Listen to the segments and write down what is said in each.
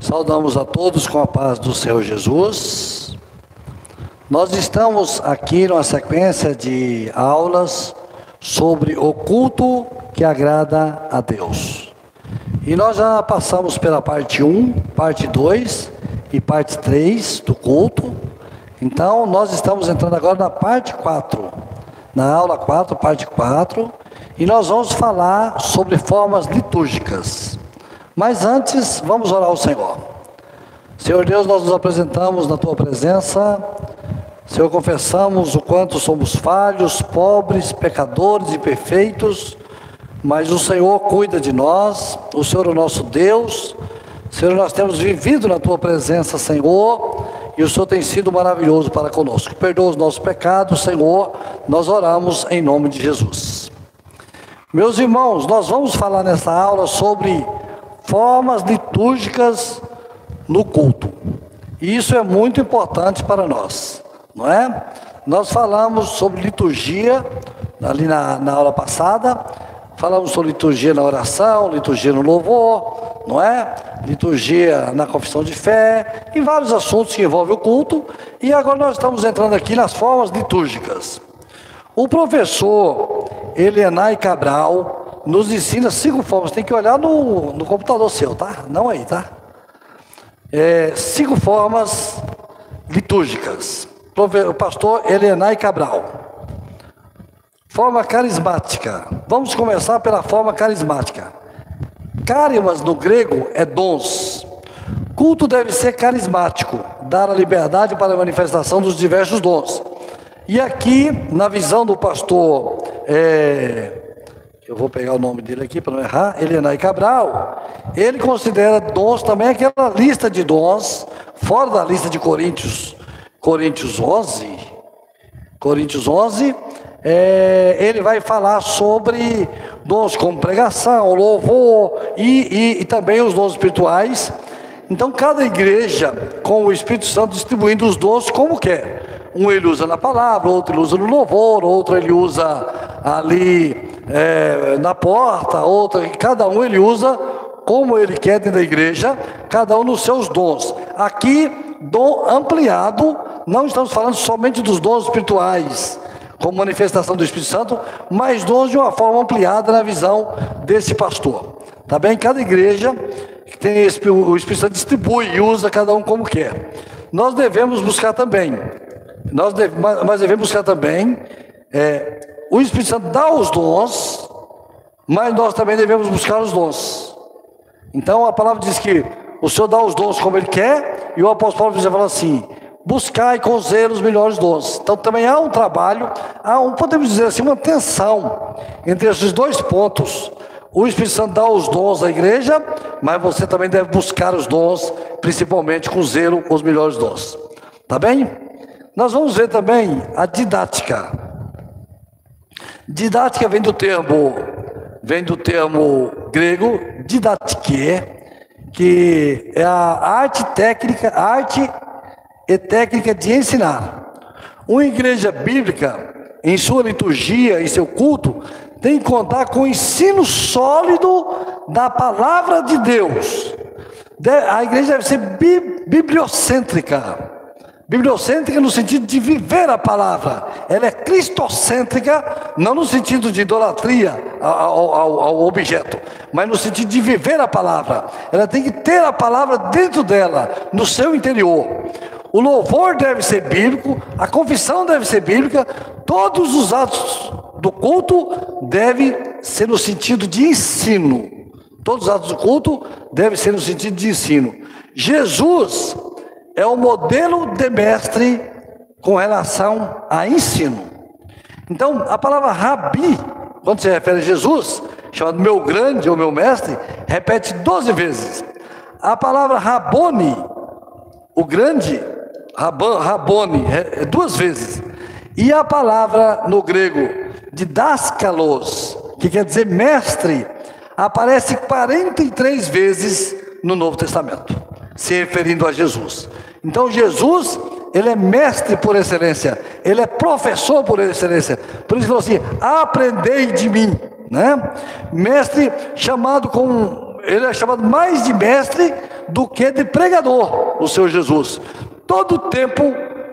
Saudamos a todos com a paz do Senhor Jesus. Nós estamos aqui numa sequência de aulas sobre o culto que agrada a Deus. E nós já passamos pela parte 1, parte 2 e parte 3 do culto. Então, nós estamos entrando agora na parte 4. Na aula 4, parte 4, e nós vamos falar sobre formas litúrgicas. Mas antes, vamos orar ao Senhor. Senhor Deus, nós nos apresentamos na tua presença. Senhor, confessamos o quanto somos falhos, pobres, pecadores e perfeitos, mas o Senhor cuida de nós, o Senhor é o nosso Deus. Senhor, nós temos vivido na tua presença, Senhor, e o Senhor tem sido maravilhoso para conosco. Perdoa os nossos pecados, Senhor, nós oramos em nome de Jesus. Meus irmãos, nós vamos falar nessa aula sobre formas litúrgicas no culto. E isso é muito importante para nós, não é? Nós falamos sobre liturgia ali na, na aula passada, falamos sobre liturgia na oração, liturgia no louvor, não é? Liturgia na confissão de fé, e vários assuntos que envolvem o culto, e agora nós estamos entrando aqui nas formas litúrgicas. O professor Elianai Cabral nos ensina cinco formas. Tem que olhar no, no computador seu, tá? Não aí, tá? É, cinco formas litúrgicas. O pastor Elenai Cabral. Forma carismática. Vamos começar pela forma carismática. Carimas no grego é dons. Culto deve ser carismático, dar a liberdade para a manifestação dos diversos dons. E aqui, na visão do pastor é, eu vou pegar o nome dele aqui para não errar, Elenai Cabral, ele considera dons também aquela lista de dons, fora da lista de Coríntios, Coríntios 11, Coríntios 11, é, ele vai falar sobre dons como pregação, louvor e, e, e também os dons espirituais. Então, cada igreja, com o Espírito Santo distribuindo os dons como quer. Um ele usa na palavra, outro ele usa no louvor, outro ele usa ali é, na porta, outra, cada um ele usa como ele quer dentro da igreja, cada um nos seus dons. Aqui, dom ampliado, não estamos falando somente dos dons espirituais, como manifestação do Espírito Santo, mas dons de uma forma ampliada na visão desse pastor. Tá bem? Cada igreja tem esse, o Espírito Santo distribui e usa cada um como quer. Nós devemos buscar também, nós deve, mas devemos buscar também é, o Espírito Santo dá os dons, mas nós também devemos buscar os dons. Então a palavra diz que o Senhor dá os dons como Ele quer, e o apóstolo Paulo fala assim: buscai com zelo os melhores dons. Então também há um trabalho, há um, podemos dizer assim, uma tensão entre esses dois pontos. O Espírito Santo dá os dons à igreja, mas você também deve buscar os dons, principalmente com zelo, os melhores dons. Tá bem? Nós vamos ver também a didática. Didática vem do termo, vem do termo grego didatike, que é a arte técnica, arte e técnica de ensinar. Uma igreja bíblica, em sua liturgia, em seu culto, tem que contar com o ensino sólido da palavra de Deus. A igreja deve ser bibliocêntrica. Bibliocêntrica no sentido de viver a palavra. Ela é cristocêntrica, não no sentido de idolatria ao, ao, ao, objeto, mas no sentido de viver a palavra. Ela tem que ter a palavra dentro dela, no seu interior. O louvor deve ser bíblico, a confissão deve ser bíblica, todos os atos do culto devem ser no sentido de ensino. Todos os atos do culto devem ser no sentido de ensino. Jesus é o modelo de mestre com relação a ensino. Então, a palavra rabi, quando se refere a Jesus, chamado meu grande ou meu mestre, repete 12 vezes. A palavra rabone, o grande, rabone, é, duas vezes. E a palavra no grego didáskalos, que quer dizer mestre, aparece 43 vezes no Novo Testamento, se referindo a Jesus. Então Jesus, ele é mestre por excelência, ele é professor por excelência. Por isso ele falou assim: aprendei de mim. né? Mestre chamado com ele é chamado mais de mestre do que de pregador, o Senhor Jesus. Todo tempo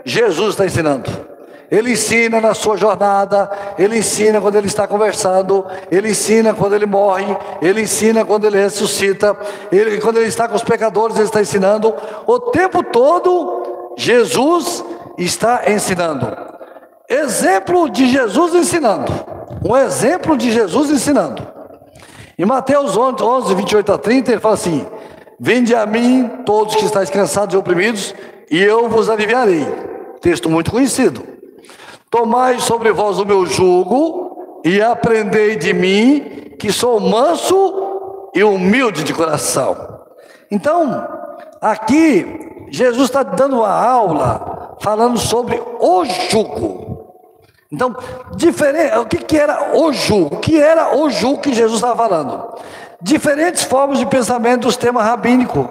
Jesus está ensinando. Ele ensina na sua jornada, ele ensina quando ele está conversando, ele ensina quando ele morre, ele ensina quando ele ressuscita, ele, quando ele está com os pecadores, ele está ensinando. O tempo todo, Jesus está ensinando. Exemplo de Jesus ensinando. Um exemplo de Jesus ensinando. Em Mateus 11, 11 28 a 30, ele fala assim: Vinde a mim, todos que estáis cansados e oprimidos, e eu vos aliviarei. Texto muito conhecido. Tomai sobre vós o meu jugo e aprendei de mim, que sou manso e humilde de coração. Então, aqui, Jesus está dando uma aula falando sobre o jugo. Então, diferente, o que, que era o jugo? O que era o jugo que Jesus estava falando? Diferentes formas de pensamento dos temas rabínico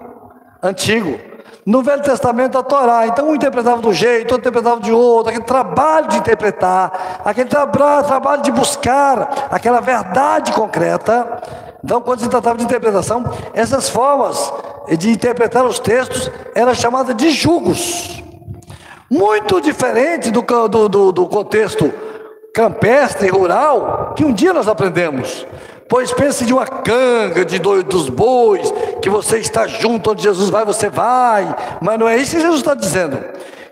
antigo. No Velho Testamento, a Torá. Então, um interpretava de um jeito, outro interpretava de outro. Aquele trabalho de interpretar, aquele tra trabalho de buscar aquela verdade concreta. Então, quando se tratava de interpretação, essas formas de interpretar os textos eram chamadas de julgos. Muito diferente do, do, do, do contexto campestre, rural, que um dia nós aprendemos. Pois pense de uma canga, de dois, dos bois, que você está junto onde Jesus vai, você vai. Mas não é isso que Jesus está dizendo.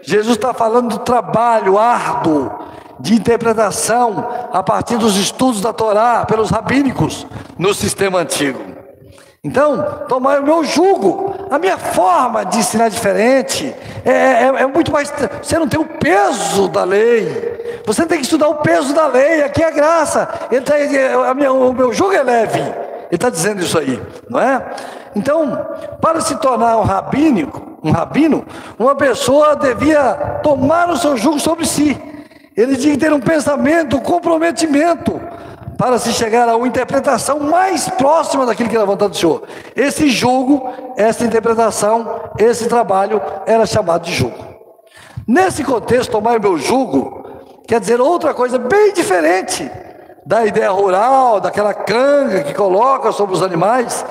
Jesus está falando do trabalho árduo de interpretação a partir dos estudos da Torá pelos rabínicos no sistema antigo. Então, tomar o meu jugo, a minha forma de ensinar é diferente, é, é, é, muito mais. Você não tem o peso da lei, você tem que estudar o peso da lei, aqui é a graça, tá, a minha, o meu jugo é leve, ele está dizendo isso aí, não é? Então, para se tornar um rabínico, um rabino, uma pessoa devia tomar o seu jugo sobre si, ele tinha que ter um pensamento, um comprometimento para se chegar a uma interpretação mais próxima daquilo que era a vontade do Senhor. Esse julgo, essa interpretação, esse trabalho era chamado de julgo. Nesse contexto, tomar o meu julgo quer dizer outra coisa bem diferente da ideia rural, daquela canga que coloca sobre os animais,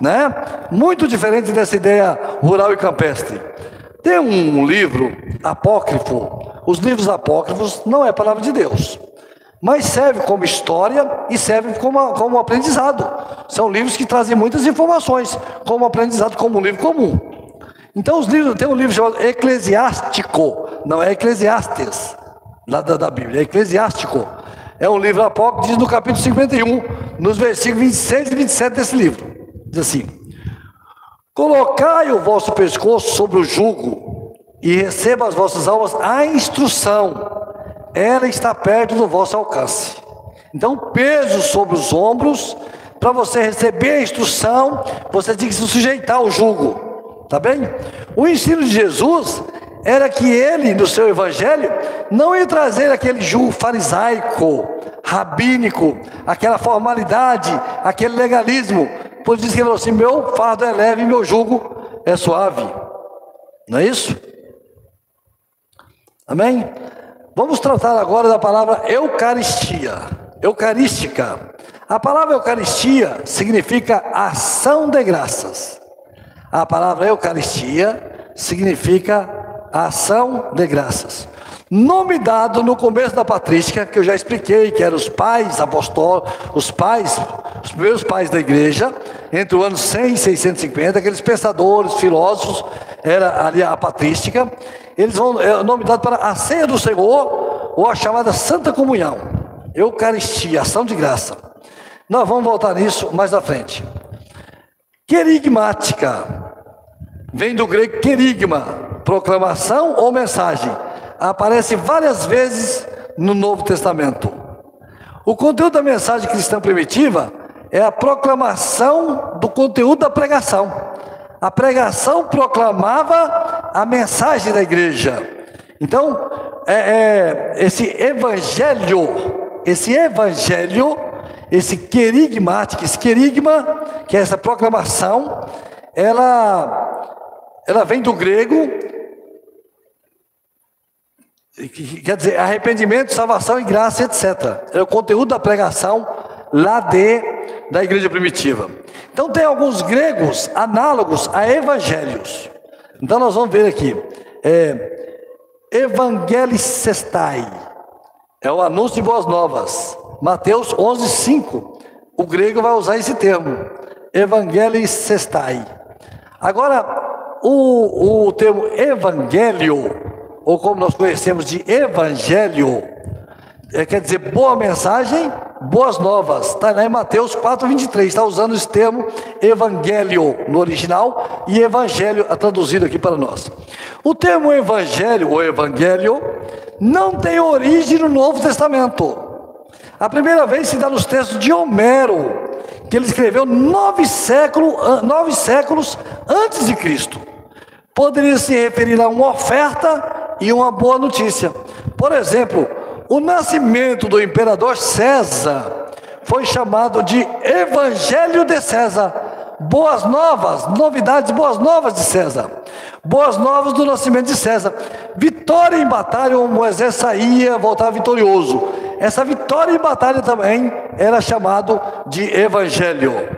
né? Muito diferente dessa ideia rural e campestre. Tem um livro apócrifo, os livros apócrifos não é palavra de Deus mas serve como história e serve como, como aprendizado. São livros que trazem muitas informações, como aprendizado, como um livro comum. Então, os livros, tem um livro chamado Eclesiástico, não é Eclesiastes, lá da, da Bíblia, é Eclesiástico. É um livro apócrifo, diz no capítulo 51, nos versículos 26 e 27 desse livro. Diz assim: Colocai o vosso pescoço sobre o jugo e receba as vossas almas a instrução ela está perto do vosso alcance. Então, peso sobre os ombros, para você receber a instrução, você tem que se sujeitar ao jugo, tá bem? O ensino de Jesus era que ele, no seu evangelho, não ia trazer aquele jugo farisaico, rabínico, aquela formalidade, aquele legalismo. Por isso que ele falou assim: meu fardo é leve meu jugo é suave. Não é isso? Amém? Vamos tratar agora da palavra Eucaristia. Eucarística. A palavra Eucaristia significa ação de graças. A palavra Eucaristia significa ação de graças. Nome dado no começo da patrística, que eu já expliquei, que eram os pais apostólicos, os pais, os primeiros pais da igreja, entre o ano 100 e 650, aqueles pensadores, filósofos, era ali a patrística eles vão, é nome dado para a ceia do Senhor, ou a chamada Santa Comunhão, Eucaristia, ação de graça. Nós vamos voltar nisso mais à frente. Querigmática, vem do grego querigma, proclamação ou mensagem. Aparece várias vezes no Novo Testamento. O conteúdo da mensagem cristã primitiva é a proclamação do conteúdo da pregação. A pregação proclamava a mensagem da igreja. Então, é, é, esse evangelho, esse evangelho, esse querigmático, esse querigma, que é essa proclamação, ela, ela vem do grego, quer dizer, arrependimento, salvação e graça, etc. É o conteúdo da pregação lá de da igreja primitiva. Então tem alguns gregos análogos a evangelhos. Então nós vamos ver aqui. É, Evangelicestai é o anúncio de boas novas. Mateus 11, 5. O grego vai usar esse termo. Evangelicestai. Agora, o, o termo evangelho, ou como nós conhecemos de evangelho, é, quer dizer boa mensagem, boas novas. Está lá em Mateus 4, 23. Está usando esse termo evangelho no original e evangelho é traduzido aqui para nós. O termo evangelho ou evangelho não tem origem no Novo Testamento. A primeira vez se dá nos textos de Homero, que ele escreveu nove séculos, nove séculos antes de Cristo. Poderia se referir a uma oferta e uma boa notícia. Por exemplo, o nascimento do imperador César foi chamado de Evangelho de César. Boas novas, novidades, boas novas de César. Boas novas do nascimento de César. Vitória em batalha, o Moisés saía, voltava vitorioso. Essa vitória em batalha também era chamado de Evangelho.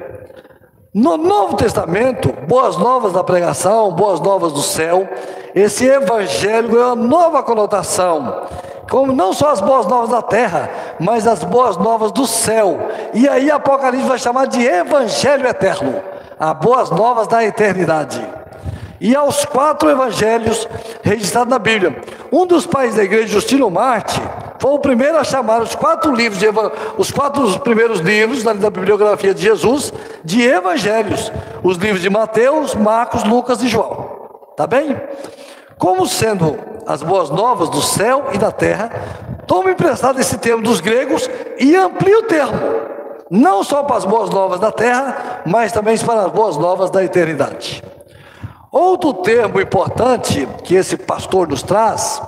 No Novo Testamento, boas novas da pregação, boas novas do céu, esse Evangelho ganhou uma nova conotação como não só as boas novas da terra, mas as boas novas do céu. E aí Apocalipse vai chamar de evangelho eterno, as boas novas da eternidade. E aos quatro evangelhos registrados na Bíblia. Um dos pais da igreja, Justino Marte, foi o primeiro a chamar os quatro livros, os quatro primeiros livros da, da bibliografia de Jesus de evangelhos. Os livros de Mateus, Marcos, Lucas e João. Tá bem? Como sendo as boas novas do céu e da terra, tome emprestado esse termo dos gregos e amplie o termo, não só para as boas novas da terra, mas também para as boas novas da eternidade. Outro termo importante que esse pastor nos traz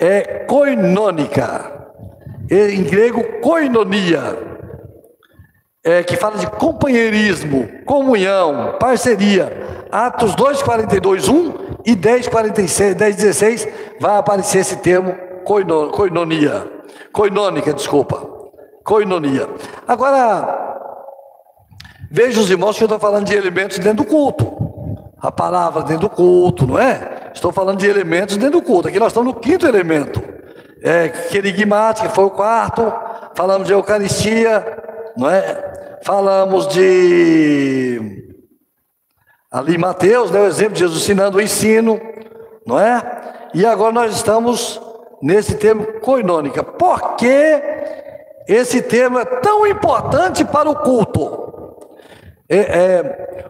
é koinônica, em grego koinonia, é, que fala de companheirismo, comunhão, parceria. Atos 2, 42, 1 e 10, 46, 10, 16 vai aparecer esse termo coinonia, coinônica, desculpa, coinonia. Agora, veja os irmãos que eu estou falando de elementos dentro do culto. A palavra dentro do culto, não é? Estou falando de elementos dentro do culto. Aqui nós estamos no quinto elemento. É, querigmática foi o quarto. Falamos de Eucaristia, não é? Falamos de Ali Mateus, né, o exemplo de Jesus ensinando o ensino, não é? E agora nós estamos nesse termo coinônica. Por que esse termo é tão importante para o culto? É, é,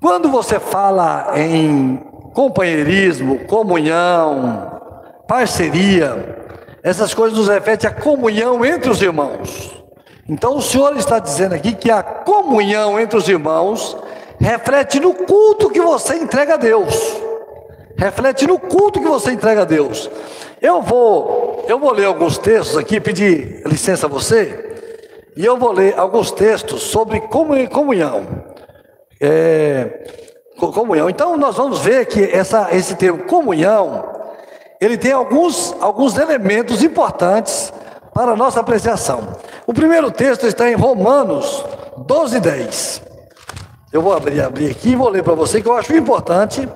quando você fala em companheirismo, comunhão, parceria, essas coisas nos referem à comunhão entre os irmãos. Então o Senhor está dizendo aqui que a comunhão entre os irmãos reflete no culto que você entrega a Deus. Reflete no culto que você entrega a Deus. Eu vou, eu vou ler alguns textos aqui, pedir licença a você, e eu vou ler alguns textos sobre comunhão. É, comunhão. Então nós vamos ver que essa, esse termo comunhão, ele tem alguns, alguns elementos importantes para a nossa apreciação. O primeiro texto está em Romanos 12, 10. Eu vou abrir, abrir aqui e vou ler para você que eu acho importante.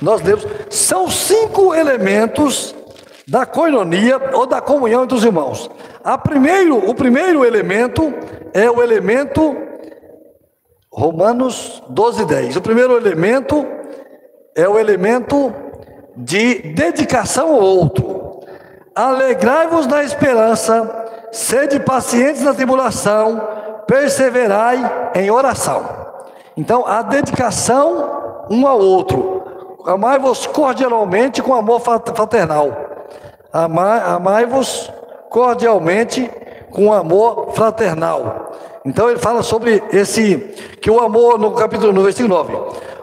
Nós lemos. São cinco elementos da coinonia ou da comunhão entre os irmãos. A primeiro, o primeiro elemento é o elemento Romanos 12, 10. O primeiro elemento é o elemento de dedicação ao outro. Alegrai-vos na esperança, sede pacientes na tribulação, perseverai em oração. Então, a dedicação um ao outro. Amai-vos cordialmente com amor fraternal. Amai-vos cordialmente com amor fraternal. Então ele fala sobre esse que o amor no capítulo no versículo 9.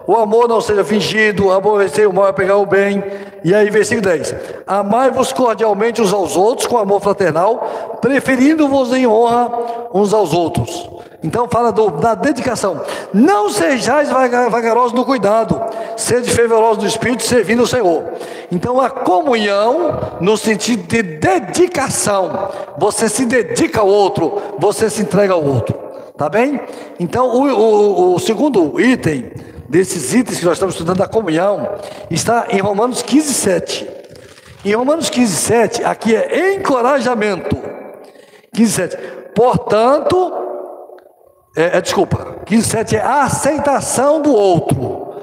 O amor não seja fingido, aborrecer o mal é pegar o bem. E aí, versículo 10: Amai-vos cordialmente uns aos outros com amor fraternal, preferindo-vos em honra uns aos outros. Então fala do, da dedicação. Não sejais vagarosos no cuidado, sede fervorosos no espírito, servindo o Senhor. Então a comunhão, no sentido de dedicação, você se dedica ao outro, você se entrega ao outro. Tá bem? Então o, o, o segundo item desses itens que nós estamos estudando da comunhão está em Romanos 15, 7. Em Romanos 15, 7, aqui é encorajamento. 15, 7. Portanto, é, é, desculpa, 15, 7 é a aceitação do outro.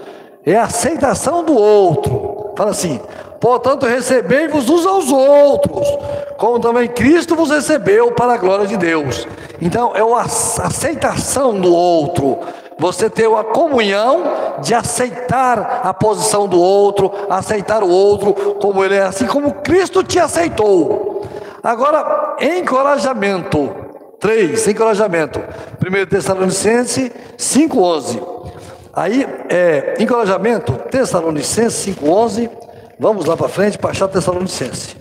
É a aceitação do outro. Fala assim: portanto, recebei-vos uns aos outros, como também Cristo vos recebeu para a glória de Deus. Então, é a aceitação do outro você ter uma comunhão de aceitar a posição do outro, aceitar o outro como ele é, assim como Cristo te aceitou. Agora, encorajamento. Três, encorajamento. 1 Tessalonicense 5,11. Aí, é, encorajamento, Tessalonicense 5,11. Vamos lá para frente para achar Tessalonicense.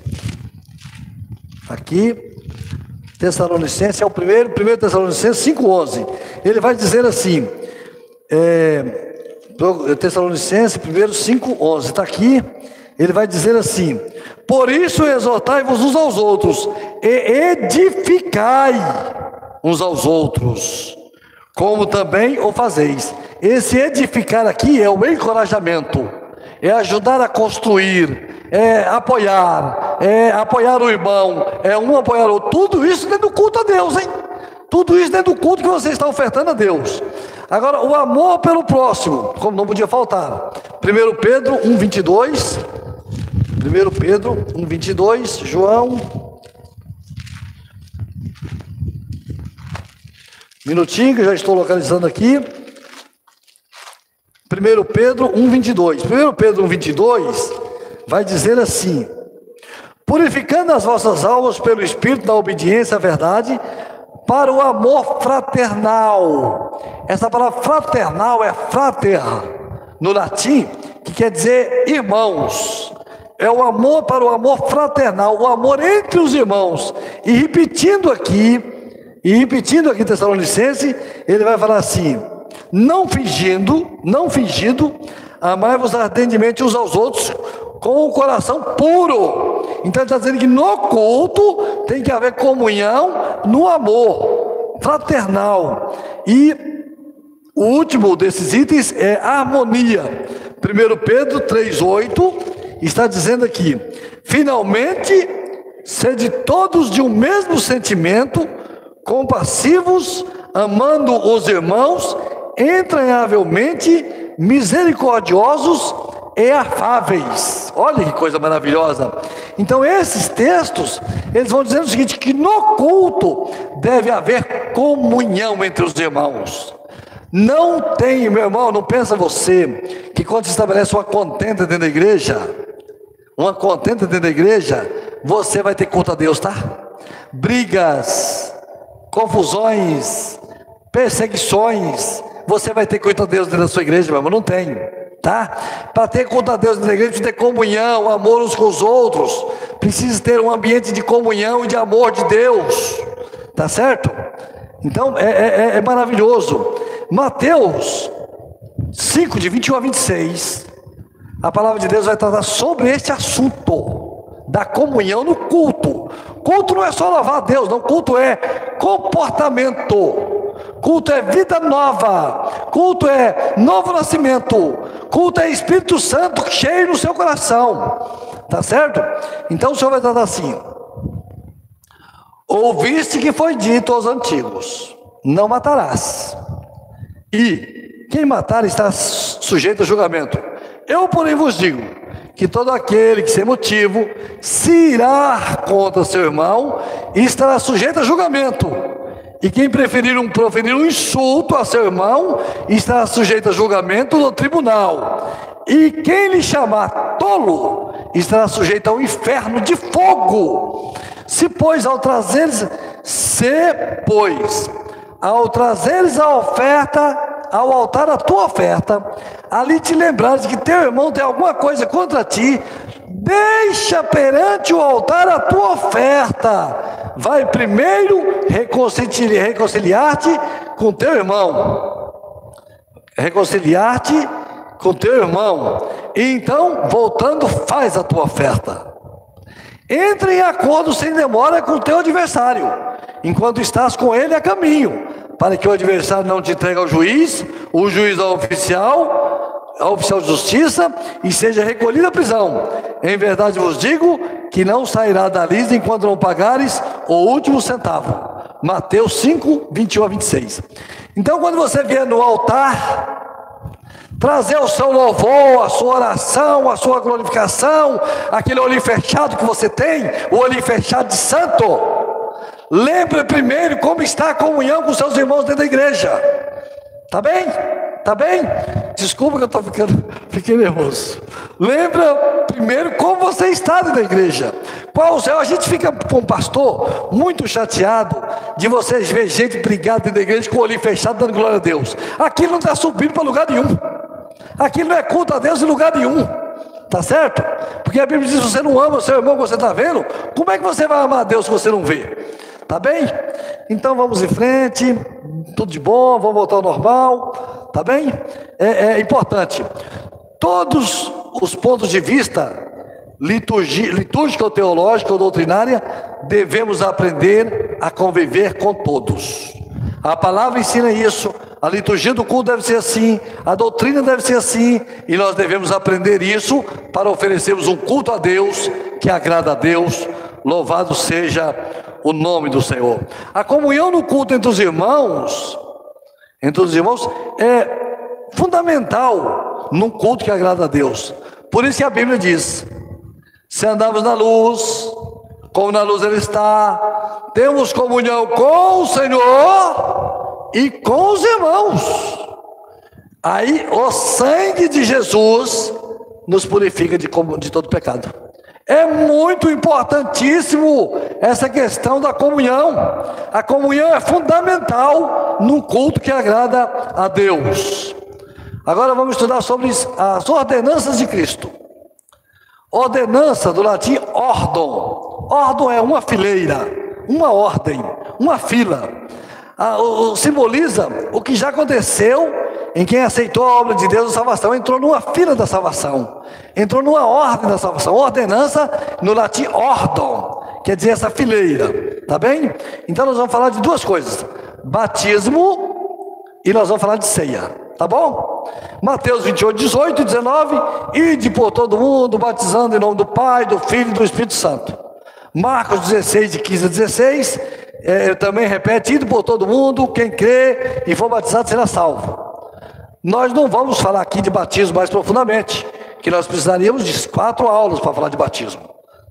Aqui, Tessalonicense é o primeiro, 1 Tessalonicense 5,11. Ele vai dizer assim: é, Tessalonicenses 1, 5, 11, está aqui, ele vai dizer assim: Por isso exortai-vos uns aos outros, e edificai uns aos outros, como também o fazeis. Esse edificar aqui é o encorajamento, é ajudar a construir, é apoiar, é apoiar o irmão, é um apoiar o outro. Tudo isso dentro do culto a Deus, hein? Tudo isso dentro do culto que você está ofertando a Deus. Agora, o amor pelo próximo, como não podia faltar. 1 Pedro 1, 22. 1 Pedro 1, 22. João. Minutinho que já estou localizando aqui. 1 Pedro 1, 22. 1 Pedro 1, 22 vai dizer assim: Purificando as vossas almas pelo Espírito da obediência à verdade, para o amor fraternal. Essa palavra fraternal é frater, no latim, que quer dizer irmãos. É o amor para o amor fraternal, o amor entre os irmãos. E repetindo aqui, e repetindo aqui Tessalonicense, ele vai falar assim: não fingindo, não fingindo, amai-vos ardentemente uns aos outros com o coração puro. Então está dizendo que no culto tem que haver comunhão no amor fraternal. E o último desses itens é harmonia. 1 Pedro 3,8 está dizendo aqui: finalmente, sede todos de um mesmo sentimento, compassivos, amando os irmãos, entranhavelmente misericordiosos e afáveis. Olha que coisa maravilhosa. Então esses textos, eles vão dizendo o seguinte, que no culto deve haver comunhão entre os irmãos. Não tem, meu irmão, não pensa você que quando se estabelece uma contenta dentro da igreja, uma contenta dentro da igreja, você vai ter culto a Deus, tá? Brigas, confusões, perseguições, você vai ter culto a Deus dentro da sua igreja, meu irmão, não tem tá? Para ter conta a Deus na igreja, precisa ter comunhão, amor uns com os outros, precisa ter um ambiente de comunhão e de amor de Deus, tá certo? Então é, é, é, é maravilhoso. Mateus 5, de 21 a 26, a palavra de Deus vai tratar sobre este assunto da comunhão no culto. Culto não é só louvar a Deus, não, culto é comportamento. Culto é vida nova, culto é novo nascimento, culto é Espírito Santo cheio no seu coração, tá certo? Então o Senhor vai tratar assim: Ouviste que foi dito aos antigos: Não matarás, e quem matar está sujeito a julgamento. Eu, porém, vos digo que todo aquele que sem motivo se irá contra seu irmão estará sujeito a julgamento. E quem preferir um, proferir um insulto a seu irmão estará sujeito a julgamento no tribunal. E quem lhe chamar tolo estará sujeito ao inferno de fogo. Se, pois, ao trazeres, se, pois, ao trazeres a oferta ao altar a tua oferta, ali te lembrares que teu irmão tem alguma coisa contra ti, deixa perante o altar a tua oferta. Vai primeiro reconciliar-te com teu irmão. Reconciliar-te com teu irmão. E então, voltando, faz a tua oferta. Entre em acordo sem demora com teu adversário, enquanto estás com ele a caminho, para que o adversário não te entregue ao juiz, o juiz ao oficial, ao oficial de justiça, e seja recolhido à prisão. Em verdade vos digo que não sairá dali enquanto não pagares o último centavo. Mateus 5, 21 a 26. Então, quando você vier no altar, trazer o seu louvor, a sua oração, a sua glorificação, aquele olho fechado que você tem, o olho fechado de santo. Lembre primeiro como está a comunhão com seus irmãos dentro da igreja. Tá bem? Tá bem? Desculpa que eu estou ficando fiquei nervoso. Lembra primeiro como você está dentro da igreja. Qual o céu? A gente fica com o pastor muito chateado de vocês ver gente brigada dentro da igreja com o olho fechado dando glória a Deus. Aquilo não está subindo para lugar nenhum. Aquilo não é culto a Deus em lugar nenhum. Tá certo? Porque a Bíblia diz: se você não ama o seu irmão que você está vendo, como é que você vai amar a Deus se você não vê? Tá bem? Então vamos em frente, tudo de bom, vamos voltar ao normal, tá bem? É, é importante. Todos os pontos de vista litúrgica ou teológica ou doutrinária, devemos aprender a conviver com todos. A palavra ensina isso, a liturgia do culto deve ser assim, a doutrina deve ser assim, e nós devemos aprender isso para oferecermos um culto a Deus que agrada a Deus. Louvado seja o nome do Senhor. A comunhão no culto entre os irmãos, entre os irmãos, é fundamental num culto que agrada a Deus. Por isso que a Bíblia diz: se andamos na luz, como na luz Ele está, temos comunhão com o Senhor e com os irmãos. Aí o sangue de Jesus nos purifica de, de todo pecado. É muito importantíssimo essa questão da comunhão. A comunhão é fundamental no culto que agrada a Deus. Agora vamos estudar sobre as ordenanças de Cristo. Ordenança do latim ordem. Ordem é uma fileira, uma ordem, uma fila. Ah, o, o, simboliza o que já aconteceu em quem aceitou a obra de Deus a salvação, entrou numa fila da salvação, entrou numa ordem da salvação. Ordenança no latim ordem, quer dizer essa fileira, tá bem? Então nós vamos falar de duas coisas: batismo e nós vamos falar de ceia. Tá bom? Mateus 28, 18 e 19. Ide por todo mundo, batizando em nome do Pai, do Filho e do Espírito Santo. Marcos 16, de 15 a 16. É, também repete: ide por todo mundo, quem crê e for batizado será salvo. Nós não vamos falar aqui de batismo mais profundamente, que nós precisaríamos de quatro aulas para falar de batismo.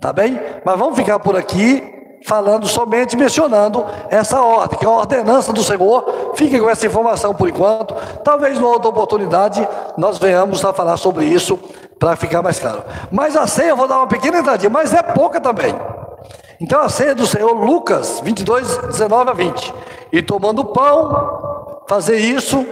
Tá bem? Mas vamos ficar por aqui falando somente mencionando essa ordem, que é a ordenança do Senhor. Fique com essa informação por enquanto. Talvez numa outra oportunidade nós venhamos a falar sobre isso para ficar mais claro. Mas a ceia, eu vou dar uma pequena entradinha, mas é pouca também. Então a ceia do Senhor, Lucas 22, 19 a 20. E tomando pão, fazer isso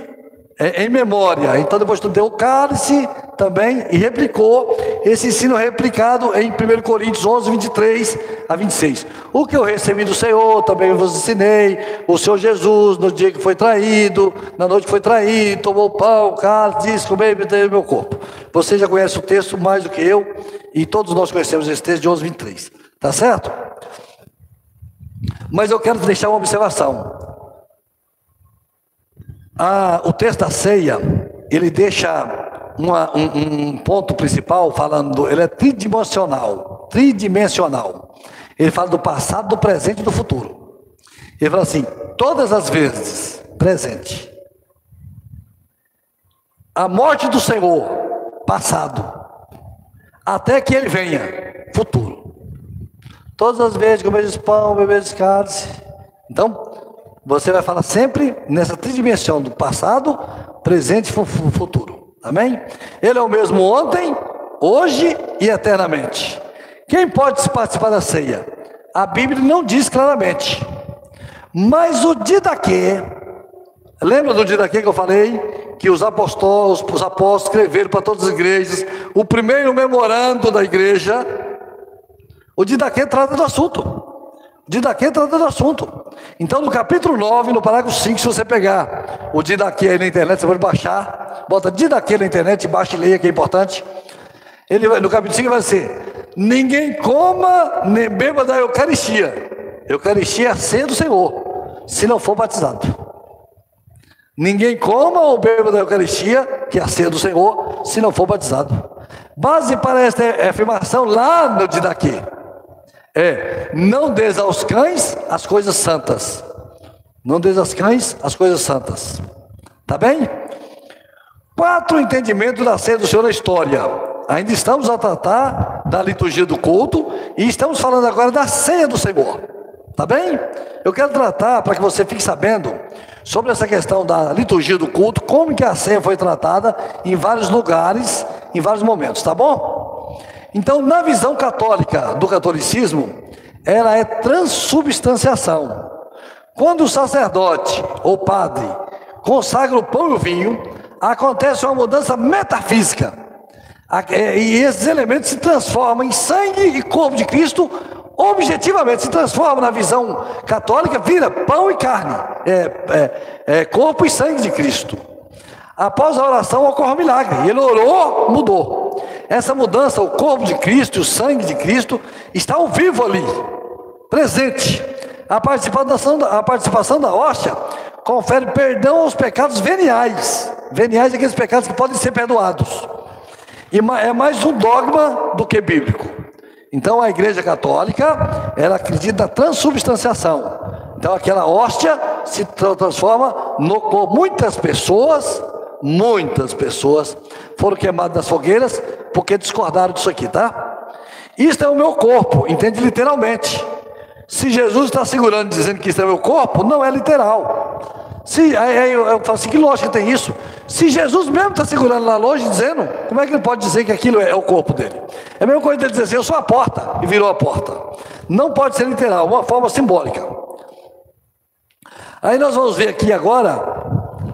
é, em memória. Então depois tu deu o cálice também e replicou esse ensino replicado em 1 Coríntios 11, 23 a 26. O que eu recebi do Senhor também vos ensinei. O Senhor Jesus, no dia que foi traído, na noite que foi traído, tomou pão, cálice, disse: Comei e meu corpo. Você já conhece o texto mais do que eu, e todos nós conhecemos esse texto de 11, 23. Tá certo? Mas eu quero deixar uma observação. Ah, o texto da ceia, ele deixa uma, um, um, ponto principal falando, ele é tridimensional, tridimensional. Ele fala do passado, do presente e do futuro. Ele fala assim, todas as vezes, presente. A morte do Senhor, passado. Até que ele venha, futuro. Todas as vezes que vejo pão, beber cálice. Então, você vai falar sempre nessa tridimensão do passado, presente e futuro. Amém? Ele é o mesmo ontem, hoje e eternamente. Quem pode participar da ceia? A Bíblia não diz claramente. Mas o didaquê, lembra do didaquê que eu falei? que os apóstolos, os apóstolos escreveram para todas as igrejas, o primeiro memorando da igreja, o Didaquê trata do assunto. Didaquê trata do assunto. Então, no capítulo 9, no parágrafo 5, se você pegar o Didaquê aí na internet, você pode baixar, bota Didaquê na internet, baixa e leia, que é importante. Ele no capítulo 5 vai ser: Ninguém coma nem beba da Eucaristia. Eucaristia é a ceia do Senhor, se não for batizado. Ninguém coma ou beba da Eucaristia, que é a ceia do Senhor, se não for batizado. Base para esta afirmação lá no Didaquê é: não des aos cães as coisas santas. Não des aos cães as coisas santas. Tá bem? Quatro entendimentos da ceia do Senhor na história. Ainda estamos a tratar da liturgia do culto e estamos falando agora da ceia do Senhor. Tá bem? Eu quero tratar para que você fique sabendo sobre essa questão da liturgia do culto, como que a ceia foi tratada em vários lugares, em vários momentos, tá bom? Então, na visão católica do catolicismo, ela é transubstanciação. Quando o sacerdote ou padre consagra o pão e o vinho, acontece uma mudança metafísica. É, e esses elementos se transformam em sangue e corpo de Cristo, objetivamente se transformam na visão católica, vira pão e carne, é, é, é corpo e sangue de Cristo. Após a oração ocorre um milagre. Ele orou, mudou. Essa mudança, o corpo de Cristo, o sangue de Cristo, está ao vivo ali, presente. A participação, a participação da hóstia confere perdão aos pecados veniais. Veniais é aqueles pecados que podem ser perdoados. E é mais um dogma do que bíblico. Então a igreja católica, ela acredita na transubstanciação. Então aquela hóstia se transforma no corpo. Muitas pessoas muitas pessoas foram queimadas nas fogueiras porque discordaram disso aqui, tá? Isto é o meu corpo, entende literalmente. Se Jesus está segurando dizendo que isso é meu corpo, não é literal. Se, aí, aí eu, eu falo assim, que lógica tem isso? Se Jesus mesmo está segurando lá longe dizendo, como é que ele pode dizer que aquilo é, é o corpo dele? É a mesma coisa dele dizer assim, eu sou a porta, e virou a porta. Não pode ser literal, uma forma simbólica. Aí nós vamos ver aqui agora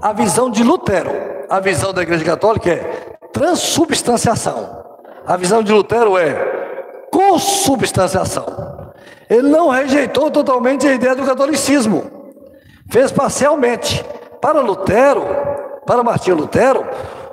a visão de Lutero a visão da Igreja Católica é transubstanciação. A visão de Lutero é consubstanciação. Ele não rejeitou totalmente a ideia do catolicismo, fez parcialmente. Para Lutero, para Martinho Lutero,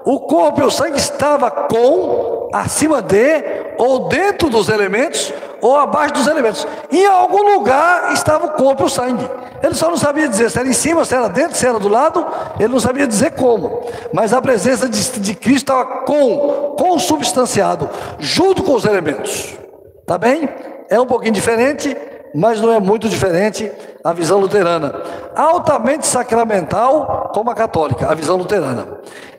o corpo e o sangue estava com, acima de, ou dentro dos elementos, ou abaixo dos elementos. Em algum lugar estava o corpo e o sangue. Ele só não sabia dizer se era em cima, se era dentro, se era do lado, ele não sabia dizer como. Mas a presença de, de Cristo estava com, consubstanciado, junto com os elementos. Tá bem? É um pouquinho diferente, mas não é muito diferente a visão luterana. Altamente sacramental, como a católica, a visão luterana.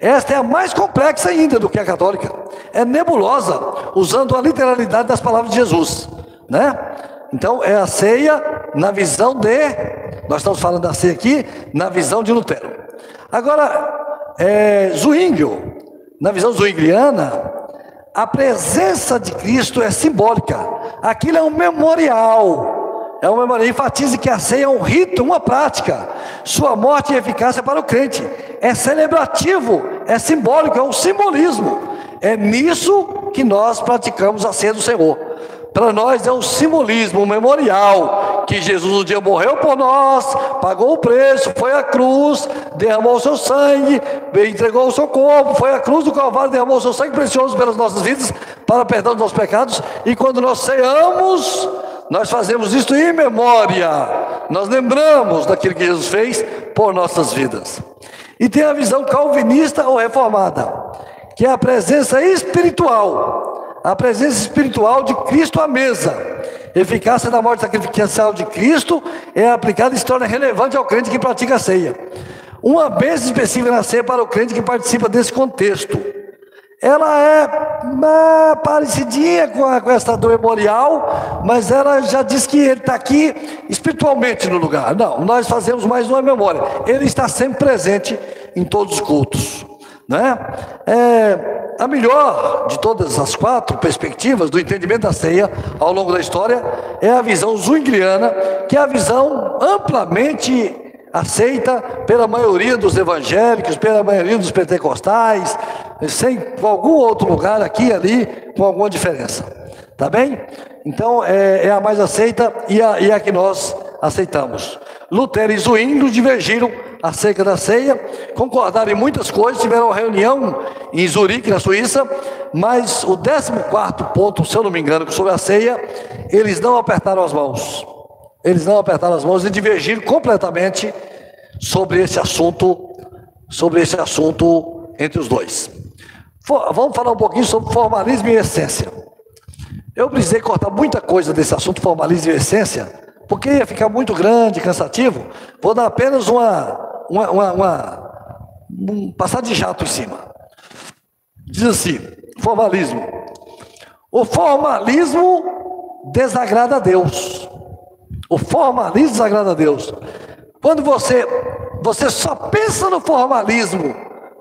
Esta é a mais complexa ainda do que a católica. É nebulosa, usando a literalidade das palavras de Jesus, né? Então é a ceia na visão de, nós estamos falando da ceia aqui, na visão de Lutero. Agora, é, Zwinglio, na visão zwingliana, a presença de Cristo é simbólica. Aquilo é um memorial. É um memorial. Enfatize que a ceia é um rito, uma prática. Sua morte e eficácia para o crente. É celebrativo, é simbólico, é um simbolismo. É nisso que nós praticamos a ceia do Senhor para nós é um simbolismo, um memorial, que Jesus um dia morreu por nós, pagou o preço, foi à cruz, derramou o seu sangue, entregou o seu corpo, foi à cruz do Calvário, derramou o seu sangue precioso pelas nossas vidas, para perdão dos nossos pecados, e quando nós ceamos, nós fazemos isso em memória, nós lembramos daquilo que Jesus fez por nossas vidas. E tem a visão calvinista ou reformada, que é a presença espiritual a presença espiritual de Cristo à mesa. Eficácia da morte sacrificial de Cristo é aplicada e se torna relevante ao crente que pratica a ceia. Uma bênção específica na ceia para o crente que participa desse contexto. Ela é, é parecidinha com, a, com essa do memorial, mas ela já diz que ele está aqui espiritualmente no lugar. Não, nós fazemos mais uma memória. Ele está sempre presente em todos os cultos. Né? É, a melhor de todas as quatro perspectivas do entendimento da ceia ao longo da história é a visão zwingliana, que é a visão amplamente aceita pela maioria dos evangélicos, pela maioria dos pentecostais, sem algum outro lugar aqui ali, com alguma diferença. Tá bem? Então é, é a mais aceita e a, e a que nós aceitamos. Lutero e Zwingli divergiram acerca da ceia, concordaram em muitas coisas, tiveram uma reunião em Zurique, na Suíça, mas o 14 ponto, se eu não me engano, sobre a ceia, eles não apertaram as mãos. Eles não apertaram as mãos e divergiram completamente sobre esse assunto, sobre esse assunto entre os dois. For, vamos falar um pouquinho sobre formalismo e essência. Eu precisei cortar muita coisa desse assunto formalismo e essência, porque ia ficar muito grande, cansativo. Vou dar apenas uma, uma, uma, uma um passar de jato em cima. Diz assim: formalismo. O formalismo desagrada a Deus. O formalismo desagrada a Deus. Quando você, você só pensa no formalismo,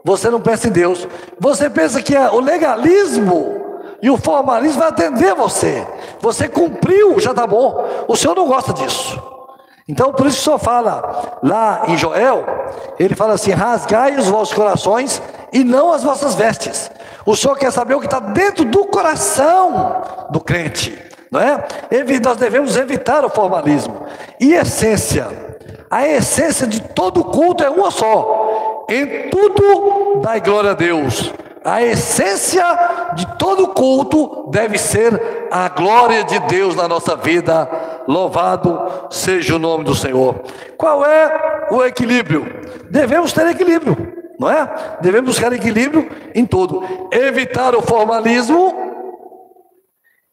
você não pensa em Deus. Você pensa que é o legalismo e o formalismo vai atender você. Você cumpriu, já está bom. O Senhor não gosta disso. Então, por isso que o Senhor fala lá em Joel, ele fala assim: rasgai os vossos corações e não as vossas vestes. O Senhor quer saber o que está dentro do coração do crente não é? Nós devemos evitar o formalismo. E essência, a essência de todo culto é uma só. Em tudo dai glória a Deus. A essência de todo culto deve ser a glória de Deus na nossa vida. Louvado seja o nome do Senhor. Qual é o equilíbrio? Devemos ter equilíbrio, não é? Devemos buscar equilíbrio em tudo. Evitar o formalismo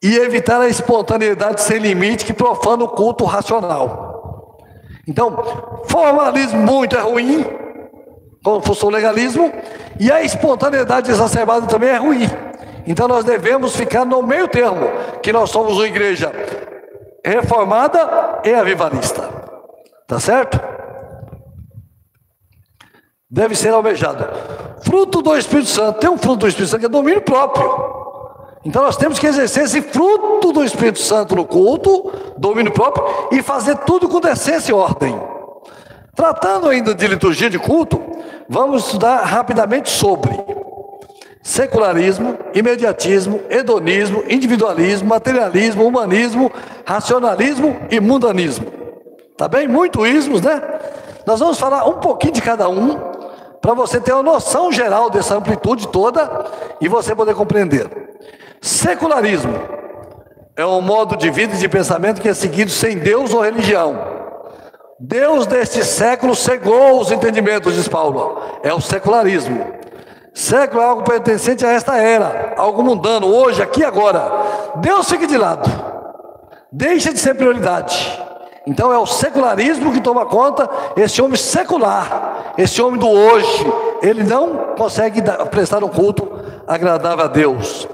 e evitar a espontaneidade sem limite que profana o culto racional. Então, formalismo muito é ruim, como fosse o legalismo, e a espontaneidade exacerbada também é ruim. Então nós devemos ficar no meio termo, que nós somos uma igreja reformada e avivalista. Tá certo? Deve ser almejado. Fruto do Espírito Santo, tem um fruto do Espírito Santo que é domínio próprio. Então nós temos que exercer esse fruto do Espírito Santo no culto, domínio próprio, e fazer tudo com decência e ordem. Tratando ainda de liturgia de culto, vamos estudar rapidamente sobre secularismo, imediatismo, hedonismo, individualismo, materialismo, humanismo, racionalismo e mundanismo. Tá bem? Muito ismos, né? Nós vamos falar um pouquinho de cada um, para você ter uma noção geral dessa amplitude toda e você poder compreender. Secularismo é um modo de vida e de pensamento que é seguido sem Deus ou religião. Deus deste século cegou os entendimentos, diz Paulo. É o secularismo. Século é algo pertencente a esta era, algo mundano, hoje, aqui agora. Deus fica de lado. Deixa de ser prioridade. Então é o secularismo que toma conta, esse homem secular, esse homem do hoje, ele não consegue prestar um culto agradável a Deus.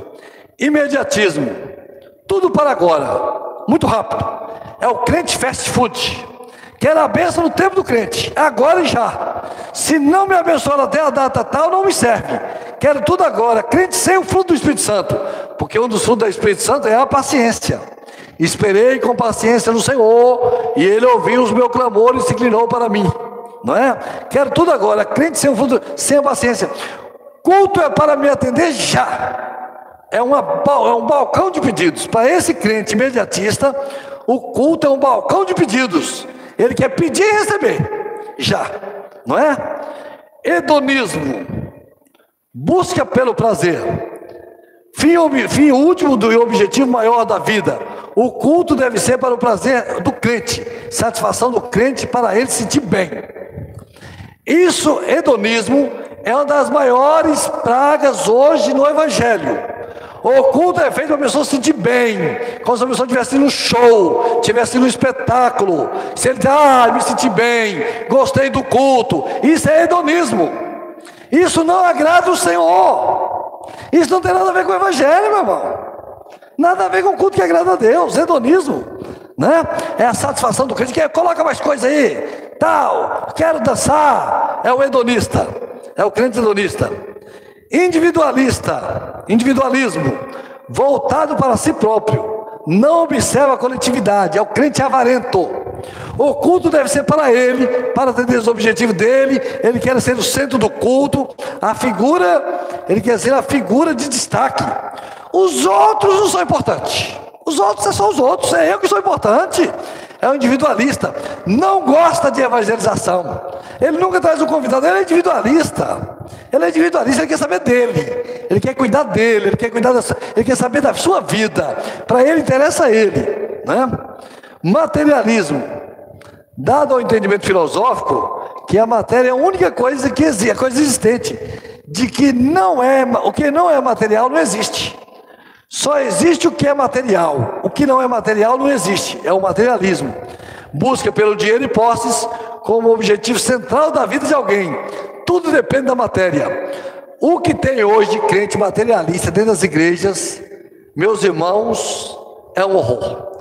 Imediatismo. Tudo para agora. Muito rápido. É o crente fast food. Quero a bênção no tempo do crente. Agora e já. Se não me abençoar até a data tal, não me serve. Quero tudo agora. Crente sem o fruto do Espírito Santo. Porque um dos frutos do Espírito Santo é a paciência. Esperei com paciência no Senhor, e Ele ouviu os meus clamores e se inclinou para mim. Não é? Quero tudo agora. Crente sem o fruto, sem a paciência. Culto é para me atender já é, uma, é um balcão de pedidos. Para esse crente imediatista, o culto é um balcão de pedidos. Ele quer pedir e receber. Já, não é? Hedonismo. Busca pelo prazer. Fim, fim último do objetivo maior da vida. O culto deve ser para o prazer do crente, satisfação do crente para ele se sentir bem. Isso, hedonismo, é uma das maiores pragas hoje no Evangelho. O culto é feito para a pessoa se sentir bem, como se a pessoa estivesse no show, estivesse no espetáculo. Se ele diz, ah, me senti bem, gostei do culto, isso é hedonismo. Isso não agrada o Senhor. Isso não tem nada a ver com o Evangelho, meu irmão. Nada a ver com o culto que agrada a Deus, hedonismo. Né? É a satisfação do crente que coloca mais coisa aí, tal, quero dançar. É o hedonista, é o crente hedonista. Individualista, individualismo, voltado para si próprio, não observa a coletividade, é o crente avarento. O culto deve ser para ele, para atender os objetivos dele. Ele quer ser o centro do culto, a figura, ele quer ser a figura de destaque. Os outros não são importantes. Os outros é só os outros, é eu que sou importante. É um individualista, não gosta de evangelização. Ele nunca traz um convidado, ele é individualista. Ele é individualista, ele quer saber dele, ele quer cuidar dele, ele quer cuidar da, ele quer saber da sua vida. Para ele interessa ele, né? Materialismo, dado ao entendimento filosófico que a matéria é a única coisa que existe, a coisa existente, de que não é o que não é material não existe. Só existe o que é material. O que não é material não existe. É o materialismo. Busca pelo dinheiro e posses como objetivo central da vida de alguém. Tudo depende da matéria. O que tem hoje de crente materialista dentro das igrejas, meus irmãos, é um horror.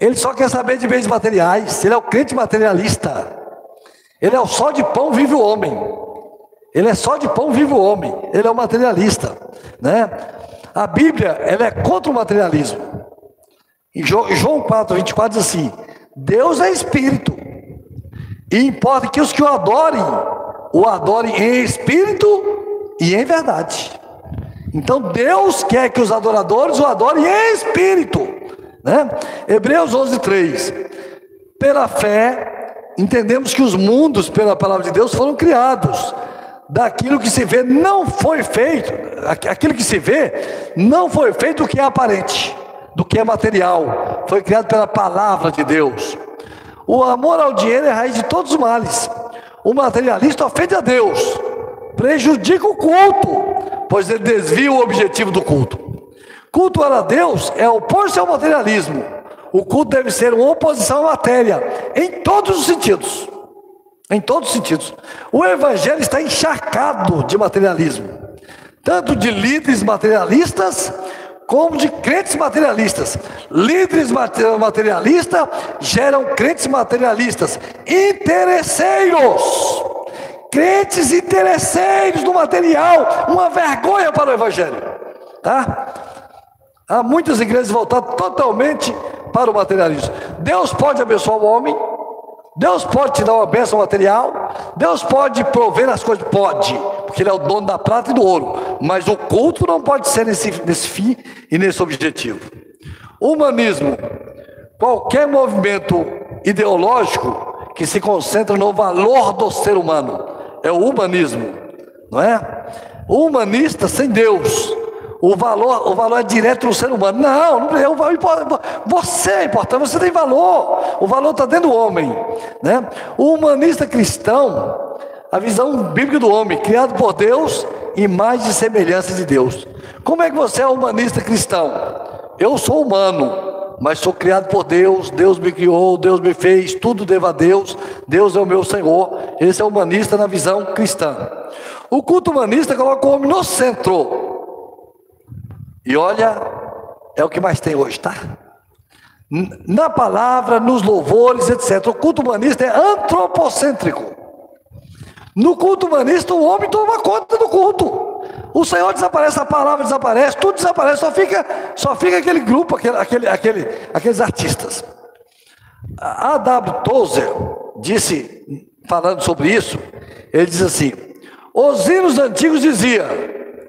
Ele só quer saber de bens materiais. Ele é o crente materialista. Ele é o só de pão vive o homem. Ele é só de pão vive o homem. Ele é o materialista, né? A Bíblia ela é contra o materialismo. Em João 4, 24 diz assim: Deus é espírito, e importa que os que o adorem, o adorem em espírito e em verdade. Então Deus quer que os adoradores o adorem em espírito. Né? Hebreus 11, 3. Pela fé, entendemos que os mundos, pela palavra de Deus, foram criados daquilo que se vê não foi feito, aquilo que se vê não foi feito do que é aparente, do que é material, foi criado pela palavra de Deus. O amor ao dinheiro é a raiz de todos os males. O materialista ofende a Deus, prejudica o culto, pois ele desvia o objetivo do culto. Culto a Deus é opor-se ao materialismo. O culto deve ser uma oposição à matéria, em todos os sentidos. Em todos os sentidos. O evangelho está encharcado de materialismo, tanto de líderes materialistas como de crentes materialistas. Líderes materialistas geram crentes materialistas, interesseiros. Crentes interesseiros do material, uma vergonha para o evangelho, tá? Há muitas igrejas voltadas totalmente para o materialismo. Deus pode abençoar o homem, Deus pode te dar uma bênção material, Deus pode prover as coisas, pode, porque Ele é o dono da prata e do ouro, mas o culto não pode ser nesse, nesse fim e nesse objetivo. Humanismo, qualquer movimento ideológico que se concentra no valor do ser humano, é o humanismo, não é? O humanista sem Deus, o valor, o valor é direto no ser humano. Não, não é o valor, você é importante, você tem valor. O valor está dentro do homem. Né? O humanista cristão, a visão bíblica do homem, criado por Deus, imagem de semelhança de Deus. Como é que você é humanista cristão? Eu sou humano, mas sou criado por Deus, Deus me criou, Deus me fez, tudo devo a Deus, Deus é o meu Senhor. Esse é humanista na visão cristã. O culto humanista coloca o homem no centro. E olha, é o que mais tem hoje, tá? Na palavra, nos louvores, etc. O culto humanista é antropocêntrico. No culto humanista, o homem toma conta do culto. O Senhor desaparece, a palavra desaparece, tudo desaparece, só fica, só fica aquele grupo, aquele, aquele, aquele, aqueles artistas. A W. Tozer disse, falando sobre isso, ele diz assim: os hinos antigos diziam: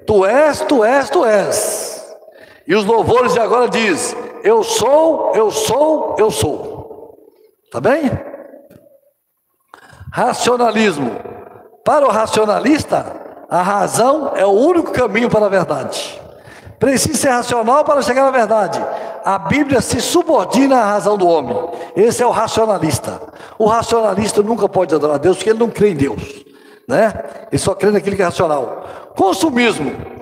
Tu és, tu és, tu és. E os louvores de agora diz: Eu sou, eu sou, eu sou. Tá bem? Racionalismo. Para o racionalista, a razão é o único caminho para a verdade. Precisa ser racional para chegar à verdade. A Bíblia se subordina à razão do homem. Esse é o racionalista. O racionalista nunca pode adorar a Deus porque ele não crê em Deus, né? Ele só crê naquilo que é racional. Consumismo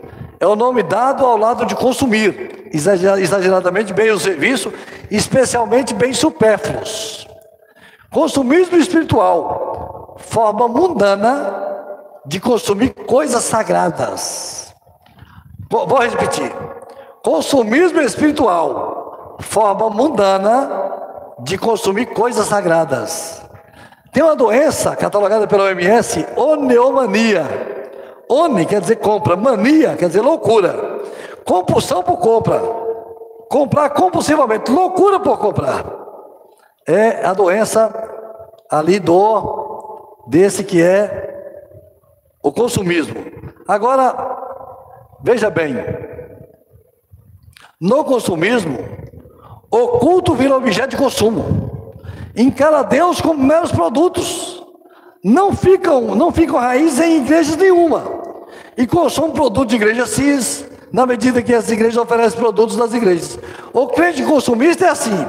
é o nome dado ao lado de consumir exageradamente bem o serviço, especialmente bem supérfluos. Consumismo espiritual, forma mundana de consumir coisas sagradas. Vou, repetir. Consumismo espiritual, forma mundana de consumir coisas sagradas. Tem uma doença catalogada pela OMS, oneomania Oni quer dizer compra, mania quer dizer loucura, compulsão por compra, comprar compulsivamente, loucura por comprar. É a doença ali do desse que é o consumismo. Agora, veja bem, no consumismo, o culto vira objeto de consumo. Encara Deus como meros produtos. Não ficam, não ficam raízes em igrejas nenhuma. E consomem produto de igreja cis, na medida que as igrejas oferecem produtos das igrejas. O crente consumista é assim: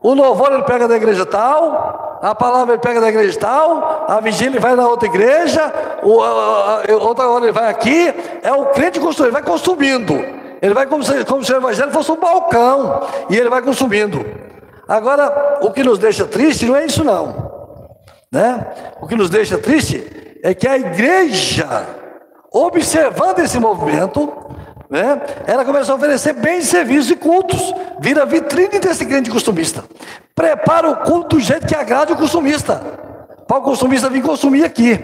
o louvor ele pega da igreja tal, a palavra ele pega da igreja tal, a vigília ele vai na outra igreja, o, a, a, outra hora ele vai aqui. É o crente consumista, ele vai consumindo. Ele vai como se, como se o evangelho fosse um balcão e ele vai consumindo. Agora, o que nos deixa triste não é isso não. Né? O que nos deixa triste é que a igreja, observando esse movimento, né? Ela começou a oferecer bens, serviços e cultos. Vira vitrine desse grande costumista. Prepara o culto do jeito que agrade o costumista. Para o costumista vir consumir aqui.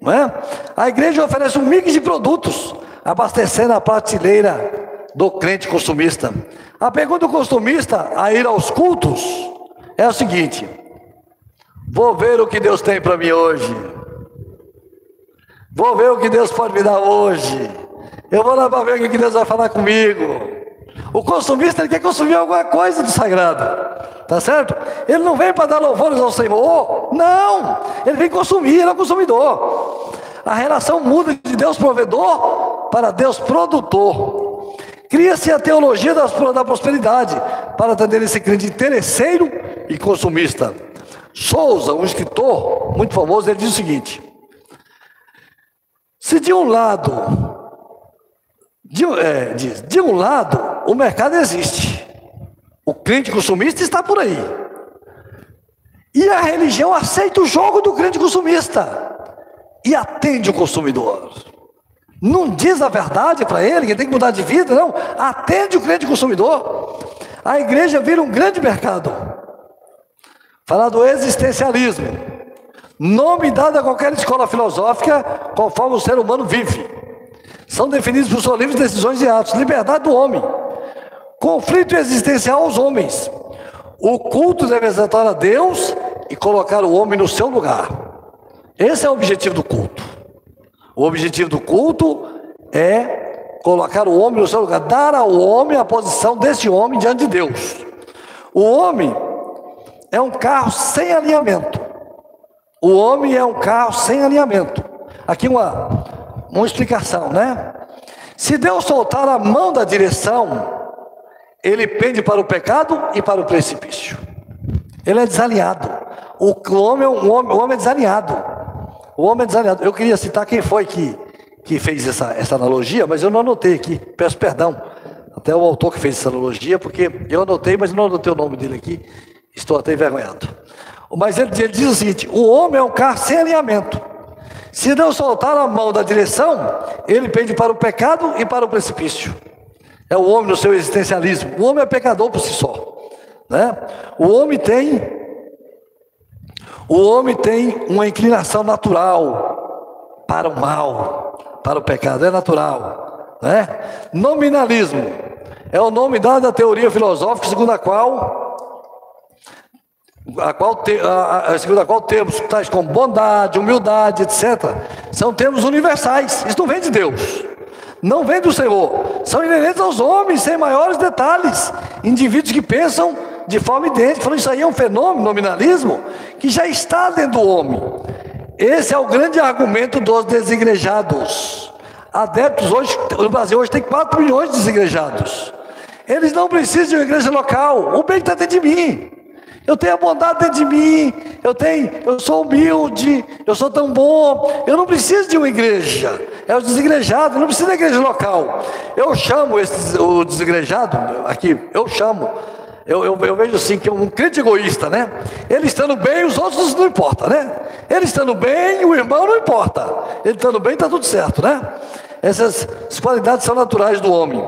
Né? A igreja oferece um mix de produtos, abastecendo a prateleira do crente costumista. A pergunta do costumista a ir aos cultos é o seguinte: vou ver o que Deus tem para mim hoje. Vou ver o que Deus pode me dar hoje. Eu vou lá para ver o que Deus vai falar comigo. O consumista ele quer consumir alguma coisa do sagrado, tá certo? Ele não vem para dar louvores ao Senhor, não. Ele vem consumir, ele é o consumidor. A relação muda de Deus provedor para Deus produtor. Cria-se a teologia da prosperidade para atender esse crente interesseiro e consumista. Souza, um escritor muito famoso, ele diz o seguinte: se de um lado de, é, diz, de um lado, o mercado existe. O crente consumista está por aí. E a religião aceita o jogo do crente consumista e atende o consumidor. Não diz a verdade para ele, que tem que mudar de vida, não. Atende o crente consumidor. A igreja vira um grande mercado. Falar do existencialismo. Nome dado a qualquer escola filosófica, conforme o ser humano vive. São definidos por livres decisões e atos. Liberdade do homem. Conflito existencial aos homens. O culto deve exaltar a Deus e colocar o homem no seu lugar. Esse é o objetivo do culto. O objetivo do culto é colocar o homem no seu lugar, dar ao homem a posição desse homem diante de Deus. O homem é um carro sem alinhamento. O homem é um carro sem alinhamento. Aqui uma, uma explicação, né? Se Deus soltar a mão da direção, ele pende para o pecado e para o precipício. Ele é desalinhado. O homem, é um homem, o homem é desalinhado. O homem é desalinhado. Eu queria citar quem foi que, que fez essa, essa analogia, mas eu não anotei aqui. Peço perdão. Até o autor que fez essa analogia, porque eu anotei, mas não anotei o nome dele aqui. Estou até envergonhado. Mas ele, ele diz o seguinte: o homem é um carro sem alinhamento. Se não soltar a mão da direção, ele pende para o pecado e para o precipício. É o homem no seu existencialismo. O homem é pecador por si só. Né? O homem tem o homem tem uma inclinação natural para o mal, para o pecado, é natural. Né? Nominalismo é o nome dado à teoria filosófica segundo a qual a qual te, a, a, segundo a qual temos tais como bondade, humildade, etc., são termos universais. Isso não vem de Deus, não vem do Senhor. São inerentes aos homens, sem maiores detalhes. Indivíduos que pensam de forma idêntica. Falando isso aí é um fenômeno, nominalismo, que já está dentro do homem. Esse é o grande argumento dos desigrejados. Adeptos hoje, no Brasil hoje tem 4 milhões de desigrejados. Eles não precisam de uma igreja local. O bem está dentro de mim. Eu tenho a bondade dentro de mim, eu tenho, eu sou humilde, eu sou tão bom, eu não preciso de uma igreja. É o desigrejado, não preciso da igreja local. Eu chamo esse, o desigrejado, aqui, eu chamo. Eu, eu, eu, vejo assim que é um crente egoísta, né? Ele estando bem, os outros não importa, né? Ele estando bem, o irmão não importa. Ele estando bem, está tudo certo, né? Essas qualidades são naturais do homem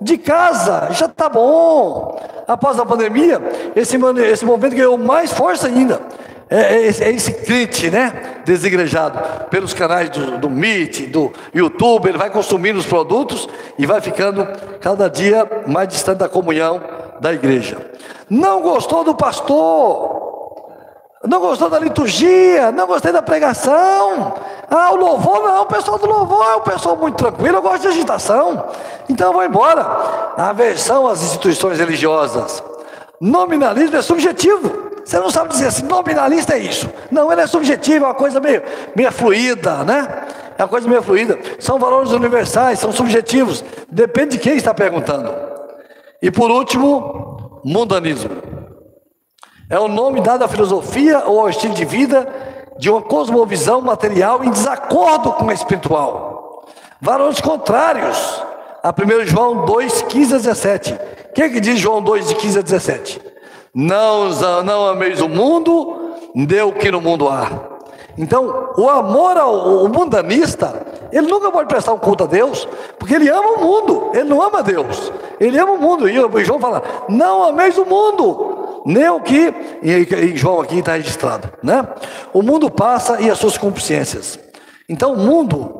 de casa, já está bom. Após a pandemia, esse, esse movimento ganhou mais força ainda. É, é, é, esse crente, né? Desigrejado pelos canais do, do Meet, do YouTube, ele vai consumindo os produtos e vai ficando cada dia mais distante da comunhão da igreja. Não gostou do pastor? Não gostou da liturgia, não gostei da pregação. Ah, o louvor não, o pessoal do louvor é um pessoal muito tranquilo, eu gosto de agitação. Então eu vou embora. Aversão às instituições religiosas. Nominalismo é subjetivo. Você não sabe dizer assim, nominalista é isso. Não, ele é subjetivo, é uma coisa meio, meio fluida, né? É uma coisa meio fluida. São valores universais, são subjetivos. Depende de quem está perguntando. E por último, mundanismo. É o nome dado à filosofia ou ao estilo de vida de uma cosmovisão material em desacordo com a espiritual. Valores contrários a 1 João 2, 15 a 17. O que, é que diz João 2, de 15 a 17? Não, não ameis o mundo, dê o que no mundo há. Então, o amor ao o mundanista, ele nunca pode prestar um culto a Deus, porque ele ama o mundo, ele não ama Deus, ele ama o mundo. E João fala: não ameis o mundo, nem o que, e, João aqui está registrado, né? O mundo passa e as suas consciências. Então, o mundo,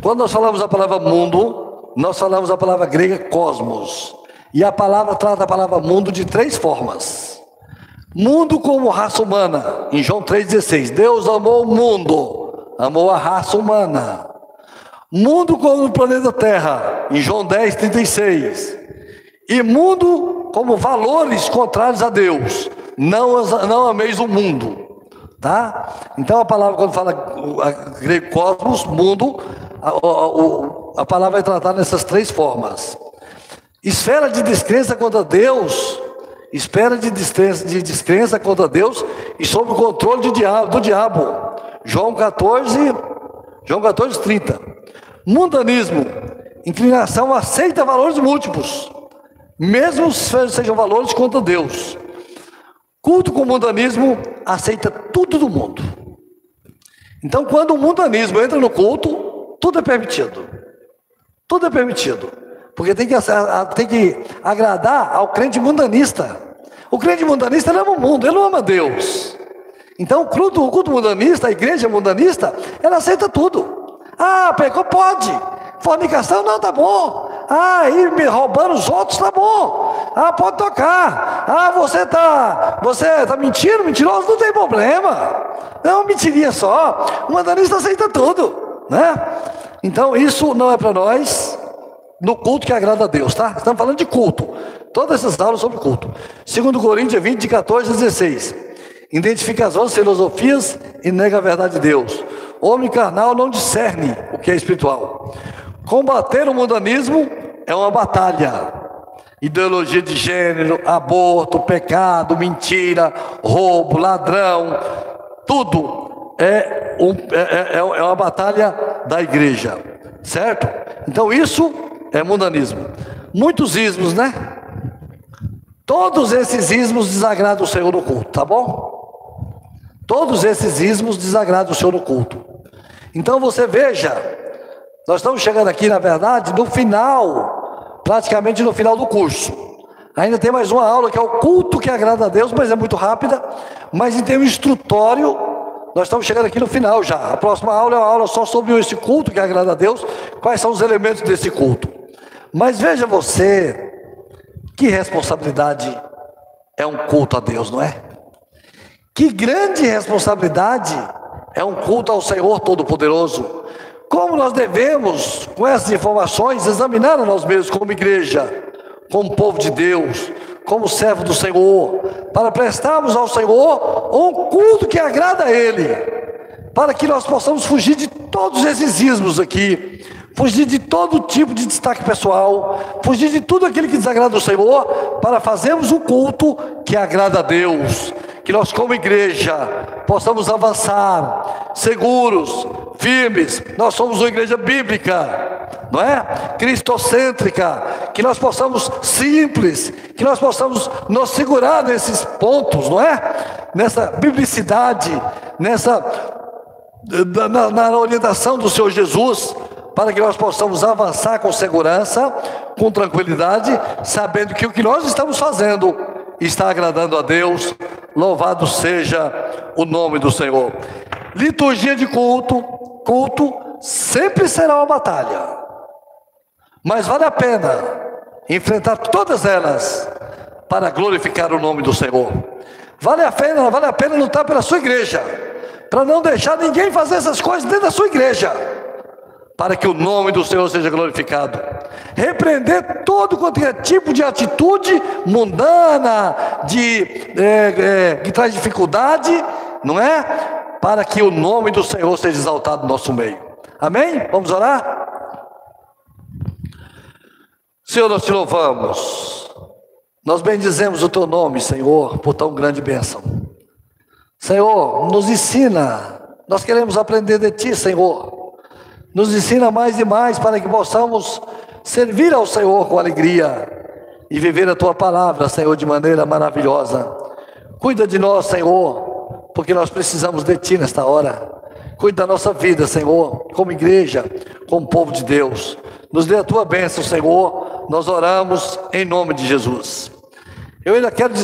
quando nós falamos a palavra mundo, nós falamos a palavra grega cosmos. E a palavra trata a palavra mundo de três formas. Mundo como raça humana, em João 3,16. Deus amou o mundo, amou a raça humana. Mundo como o planeta Terra, em João 10,36. E mundo como valores contrários a Deus. Não, não ameis o mundo. Tá? Então a palavra, quando fala grego cosmos, mundo, a, a, a palavra vai tratar nessas três formas. Esfera de descrença contra Deus, espera de descrença, de descrença contra Deus e sob o controle do diabo, do diabo. João 14, João 14, 30. Mundanismo, inclinação aceita valores múltiplos, mesmo sejam valores contra Deus. Culto com mundanismo aceita tudo do mundo. Então, quando o mundanismo entra no culto, tudo é permitido. Tudo é permitido. Porque tem que, tem que agradar ao crente mundanista. O crente mundanista ama o mundo, ele não ama Deus. Então o culto, o culto mundanista, a igreja mundanista, ela aceita tudo. Ah, pecou, pode. Fornicação, não, tá bom. Ah, me roubando os outros, tá bom. Ah, pode tocar. Ah, você tá, você tá mentindo, mentiroso, não tem problema. É uma mentirinha só. O mundanista aceita tudo, né? Então isso não é para nós no culto que agrada a Deus, tá? Estamos falando de culto. Todas essas aulas sobre culto. Segundo Coríntios 20, de 14 a 16. Identifica as outras filosofias e nega a verdade de Deus. Homem carnal não discerne o que é espiritual. Combater o mundanismo é uma batalha. Ideologia de gênero, aborto, pecado, mentira, roubo, ladrão, tudo é, um, é, é, é uma batalha da igreja, certo? Então isso é mundanismo. Muitos ismos, né? Todos esses ismos desagradam o Senhor no culto, tá bom? Todos esses ismos desagradam o Senhor no culto. Então você veja, nós estamos chegando aqui, na verdade, no final, praticamente no final do curso. Ainda tem mais uma aula que é o culto que agrada a Deus, mas é muito rápida. Mas tem um instrutório, nós estamos chegando aqui no final já. A próxima aula é uma aula só sobre esse culto que agrada a Deus, quais são os elementos desse culto. Mas veja você, que responsabilidade é um culto a Deus, não é? Que grande responsabilidade é um culto ao Senhor Todo-Poderoso. Como nós devemos, com essas informações, examinar a nós mesmos como igreja, como povo de Deus, como servo do Senhor, para prestarmos ao Senhor um culto que agrada a Ele, para que nós possamos fugir de todos esses ismos aqui, fugir de todo tipo de destaque pessoal, fugir de tudo aquilo que desagrada o Senhor, para fazermos um culto que agrada a Deus. Que nós, como igreja, possamos avançar seguros, firmes. Nós somos uma igreja bíblica, não é? Cristocêntrica. Que nós possamos simples, que nós possamos nos segurar nesses pontos, não é? Nessa biblicidade, nessa na, na orientação do Senhor Jesus para que nós possamos avançar com segurança, com tranquilidade, sabendo que o que nós estamos fazendo está agradando a Deus. Louvado seja o nome do Senhor. Liturgia de culto, culto sempre será uma batalha. Mas vale a pena enfrentar todas elas para glorificar o nome do Senhor. Vale a pena, vale a pena lutar pela sua igreja, para não deixar ninguém fazer essas coisas dentro da sua igreja, para que o nome do Senhor seja glorificado. Repreender todo quanto é tipo de atitude mundana, de é, é, que traz dificuldade, não é? Para que o nome do Senhor seja exaltado no nosso meio. Amém? Vamos orar? Senhor, nós te louvamos. Nós bendizemos o teu nome, Senhor, por tão grande bênção. Senhor, nos ensina. Nós queremos aprender de ti, Senhor. Nos ensina mais e mais para que possamos servir ao Senhor com alegria e viver a tua palavra, Senhor, de maneira maravilhosa. Cuida de nós, Senhor, porque nós precisamos de ti nesta hora. Cuida da nossa vida, Senhor, como igreja, como povo de Deus. Nos dê a tua bênção, Senhor. Nós oramos em nome de Jesus. Eu ainda quero